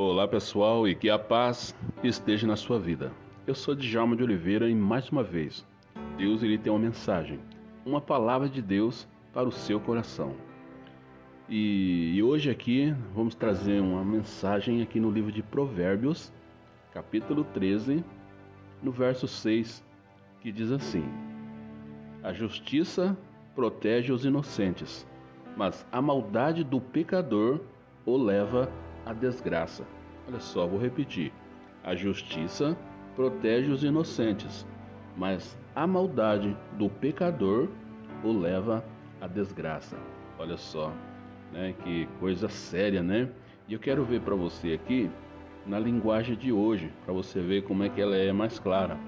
Olá pessoal e que a paz esteja na sua vida. Eu sou Djalma de Oliveira e mais uma vez, Deus ele tem uma mensagem, uma palavra de Deus para o seu coração. E, e hoje aqui vamos trazer uma mensagem aqui no livro de Provérbios, capítulo 13, no verso 6, que diz assim: A justiça protege os inocentes, mas a maldade do pecador o leva à desgraça. Olha só, vou repetir. A justiça protege os inocentes, mas a maldade do pecador o leva à desgraça. Olha só, né? Que coisa séria, né? E eu quero ver para você aqui na linguagem de hoje, para você ver como é que ela é mais clara.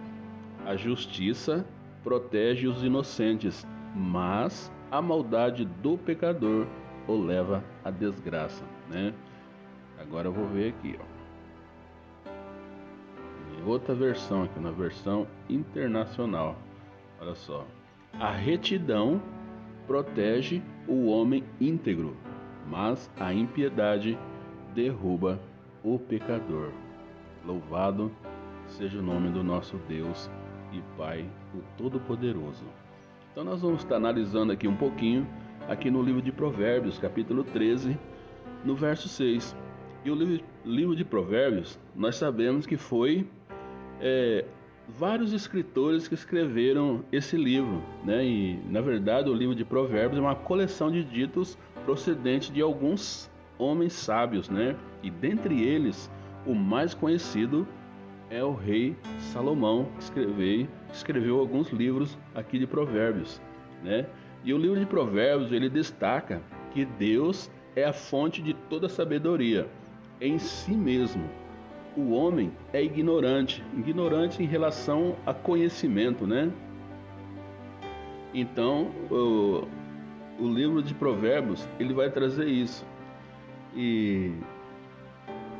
A justiça protege os inocentes, mas a maldade do pecador o leva à desgraça, né? Agora eu vou ver aqui, ó. outra versão aqui, na versão internacional. Olha só. A retidão protege o homem íntegro, mas a impiedade derruba o pecador. Louvado seja o nome do nosso Deus e Pai, o Todo-Poderoso. Então nós vamos estar analisando aqui um pouquinho, aqui no livro de Provérbios, capítulo 13, no verso 6. E o livro, livro de Provérbios, nós sabemos que foi é, vários escritores que escreveram esse livro, né? E na verdade o livro de Provérbios é uma coleção de ditos procedentes de alguns homens sábios, né? E dentre eles, o mais conhecido é o rei Salomão, que escreveu, escreveu alguns livros aqui de Provérbios, né? E o livro de Provérbios ele destaca que Deus é a fonte de toda sabedoria em si mesmo. O homem é ignorante, ignorante em relação a conhecimento, né? Então, o, o livro de Provérbios, ele vai trazer isso. E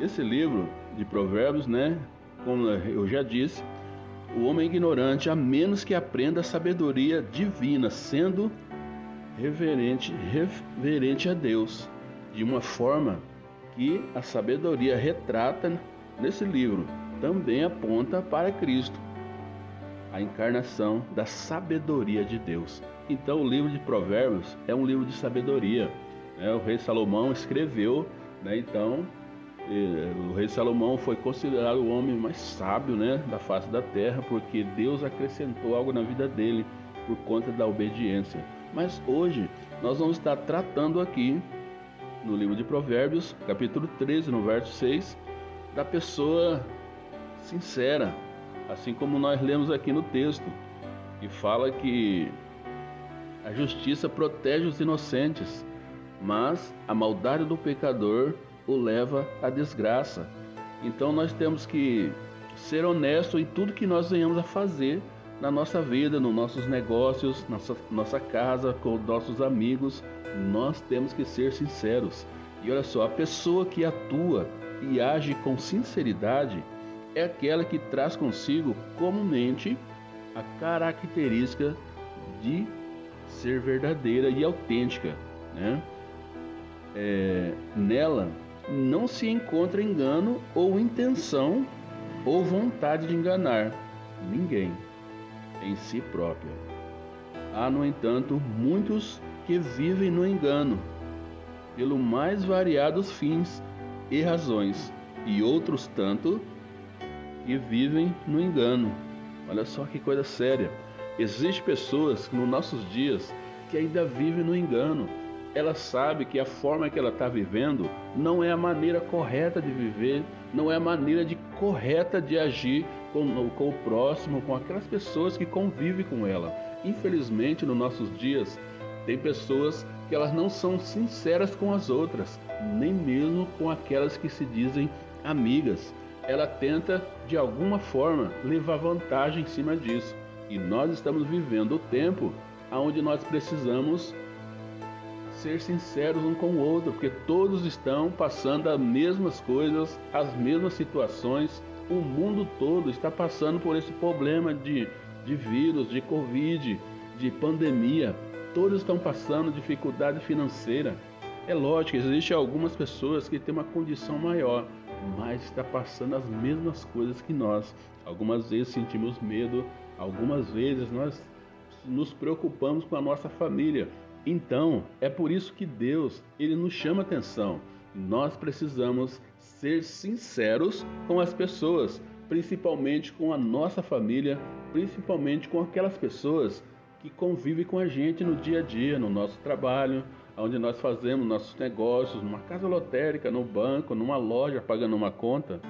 esse livro de Provérbios, né, como eu já disse, o homem é ignorante a menos que aprenda a sabedoria divina, sendo reverente, reverente a Deus, de uma forma que a sabedoria retrata nesse livro também aponta para Cristo, a encarnação da sabedoria de Deus. Então, o livro de Provérbios é um livro de sabedoria. Né? O rei Salomão escreveu, né? então, o rei Salomão foi considerado o homem mais sábio né? da face da terra, porque Deus acrescentou algo na vida dele por conta da obediência. Mas hoje nós vamos estar tratando aqui no livro de Provérbios, capítulo 13, no verso 6, da pessoa sincera, assim como nós lemos aqui no texto, que fala que a justiça protege os inocentes, mas a maldade do pecador o leva à desgraça. Então nós temos que ser honesto em tudo que nós venhamos a fazer na nossa vida, nos nossos negócios, nossa, nossa casa, com nossos amigos, nós temos que ser sinceros. E olha só, a pessoa que atua e age com sinceridade é aquela que traz consigo comumente a característica de ser verdadeira e autêntica. Né? É, nela não se encontra engano ou intenção ou vontade de enganar ninguém em si própria. Há, no entanto, muitos que vivem no engano, pelo mais variados fins e razões, e outros tanto que vivem no engano. Olha só que coisa séria. Existem pessoas nos nossos dias que ainda vivem no engano. Ela sabe que a forma que ela está vivendo não é a maneira correta de viver, não é a maneira de correta de agir com, com o próximo, com aquelas pessoas que convivem com ela. Infelizmente, nos nossos dias, tem pessoas que elas não são sinceras com as outras, nem mesmo com aquelas que se dizem amigas. Ela tenta, de alguma forma, levar vantagem em cima disso. E nós estamos vivendo o tempo onde nós precisamos ser sinceros um com o outro, porque todos estão passando as mesmas coisas, as mesmas situações, o mundo todo está passando por esse problema de, de vírus, de Covid, de pandemia. Todos estão passando dificuldade financeira. É lógico, existem algumas pessoas que têm uma condição maior, mas está passando as mesmas coisas que nós. Algumas vezes sentimos medo, algumas vezes nós nos preocupamos com a nossa família. Então, é por isso que Deus, ele nos chama atenção. Nós precisamos ser sinceros com as pessoas, principalmente com a nossa família, principalmente com aquelas pessoas que convivem com a gente no dia a dia, no nosso trabalho, onde nós fazemos nossos negócios, numa casa lotérica, no banco, numa loja, pagando uma conta.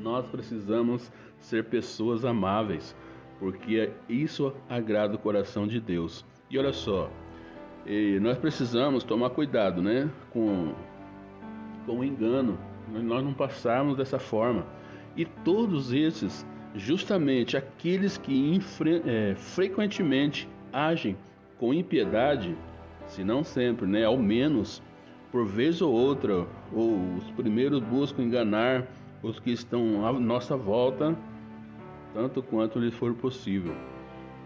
Nós precisamos ser pessoas amáveis, porque isso agrada o coração de Deus. E olha só, nós precisamos tomar cuidado, né, com com engano. Nós não passarmos dessa forma. E todos esses, justamente aqueles que é, frequentemente agem com impiedade, se não sempre, né, ao menos por vez ou outra, ou os primeiros buscam enganar os que estão à nossa volta, tanto quanto lhes for possível,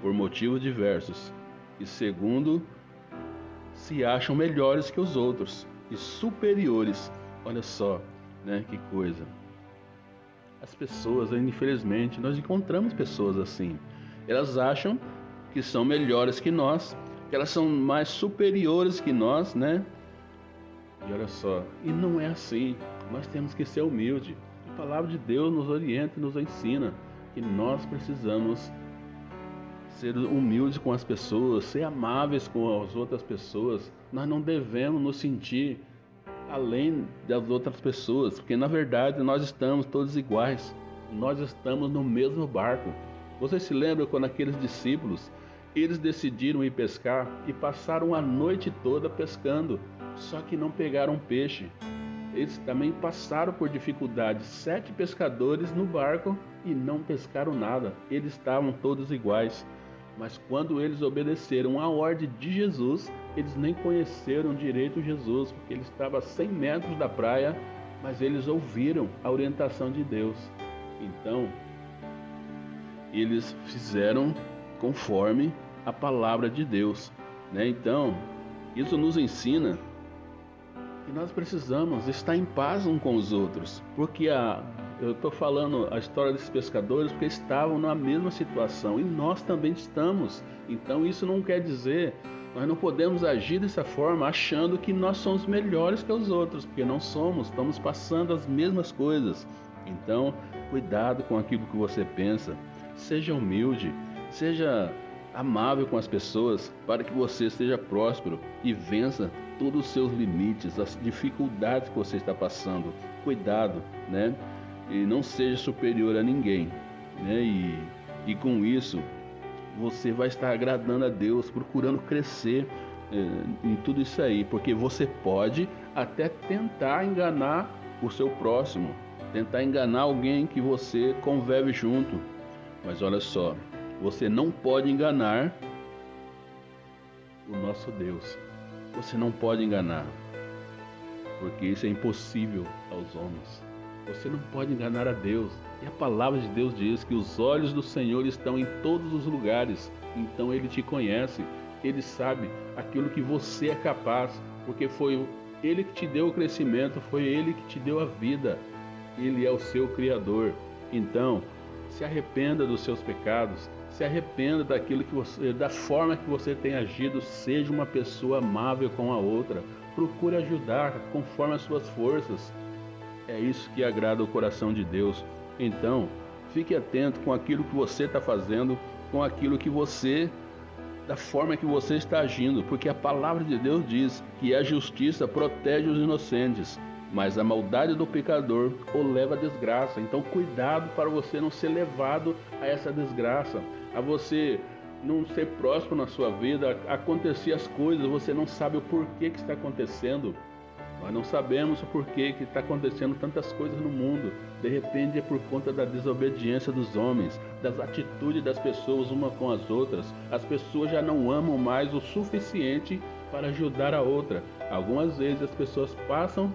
por motivos diversos, e segundo, se acham melhores que os outros e superiores. Olha só, né, que coisa. As pessoas, infelizmente, nós encontramos pessoas assim. Elas acham que são melhores que nós, que elas são mais superiores que nós, né? E olha só, e não é assim. Nós temos que ser humildes. A palavra de Deus nos orienta e nos ensina que nós precisamos ser humildes com as pessoas, ser amáveis com as outras pessoas. Nós não devemos nos sentir além das outras pessoas, porque na verdade nós estamos todos iguais. Nós estamos no mesmo barco. Você se lembra quando aqueles discípulos, eles decidiram ir pescar e passaram a noite toda pescando, só que não pegaram peixe. Eles também passaram por dificuldades. Sete pescadores no barco e não pescaram nada. Eles estavam todos iguais. Mas quando eles obedeceram à ordem de Jesus, eles nem conheceram direito Jesus, porque ele estava a 100 metros da praia, mas eles ouviram a orientação de Deus. Então, eles fizeram conforme a palavra de Deus. Né? Então, isso nos ensina que nós precisamos estar em paz uns com os outros, porque a, eu estou falando a história desses pescadores porque estavam na mesma situação e nós também estamos. Então isso não quer dizer nós não podemos agir dessa forma achando que nós somos melhores que os outros, porque não somos, estamos passando as mesmas coisas. Então, cuidado com aquilo que você pensa, seja humilde, seja amável com as pessoas, para que você seja próspero e vença todos os seus limites, as dificuldades que você está passando. Cuidado, né? E não seja superior a ninguém, né? E, e com isso você vai estar agradando a Deus, procurando crescer é, em tudo isso aí, porque você pode até tentar enganar o seu próximo, tentar enganar alguém que você convive junto. Mas olha só, você não pode enganar o nosso Deus. Você não pode enganar, porque isso é impossível aos homens. Você não pode enganar a Deus. E a palavra de Deus diz que os olhos do Senhor estão em todos os lugares. Então ele te conhece, ele sabe aquilo que você é capaz, porque foi ele que te deu o crescimento, foi ele que te deu a vida. Ele é o seu criador. Então, se arrependa dos seus pecados, se arrependa daquilo que você, da forma que você tem agido, seja uma pessoa amável com a outra. Procure ajudar conforme as suas forças. É isso que agrada o coração de Deus. Então, fique atento com aquilo que você está fazendo, com aquilo que você, da forma que você está agindo, porque a palavra de Deus diz que a justiça protege os inocentes, mas a maldade do pecador o leva à desgraça. Então, cuidado para você não ser levado a essa desgraça, a você não ser próximo na sua vida, acontecer as coisas, você não sabe o porquê que está acontecendo. Nós não sabemos o porquê que está acontecendo tantas coisas no mundo. De repente é por conta da desobediência dos homens, das atitudes das pessoas uma com as outras. As pessoas já não amam mais o suficiente para ajudar a outra. Algumas vezes as pessoas passam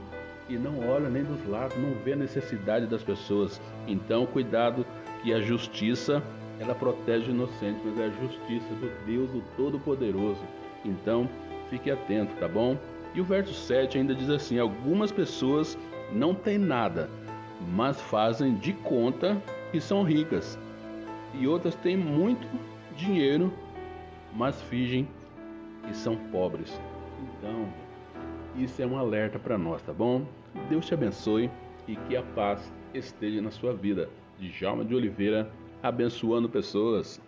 e não olham nem dos lados, não vê a necessidade das pessoas. Então, cuidado que a justiça ela protege o inocente, mas é a justiça do Deus o Todo-Poderoso. Então, fique atento, tá bom? E o verso 7 ainda diz assim: Algumas pessoas não têm nada, mas fazem de conta que são ricas, e outras têm muito dinheiro, mas fingem que são pobres. Então, isso é um alerta para nós, tá bom? Deus te abençoe e que a paz esteja na sua vida. Djalma de Oliveira, abençoando pessoas.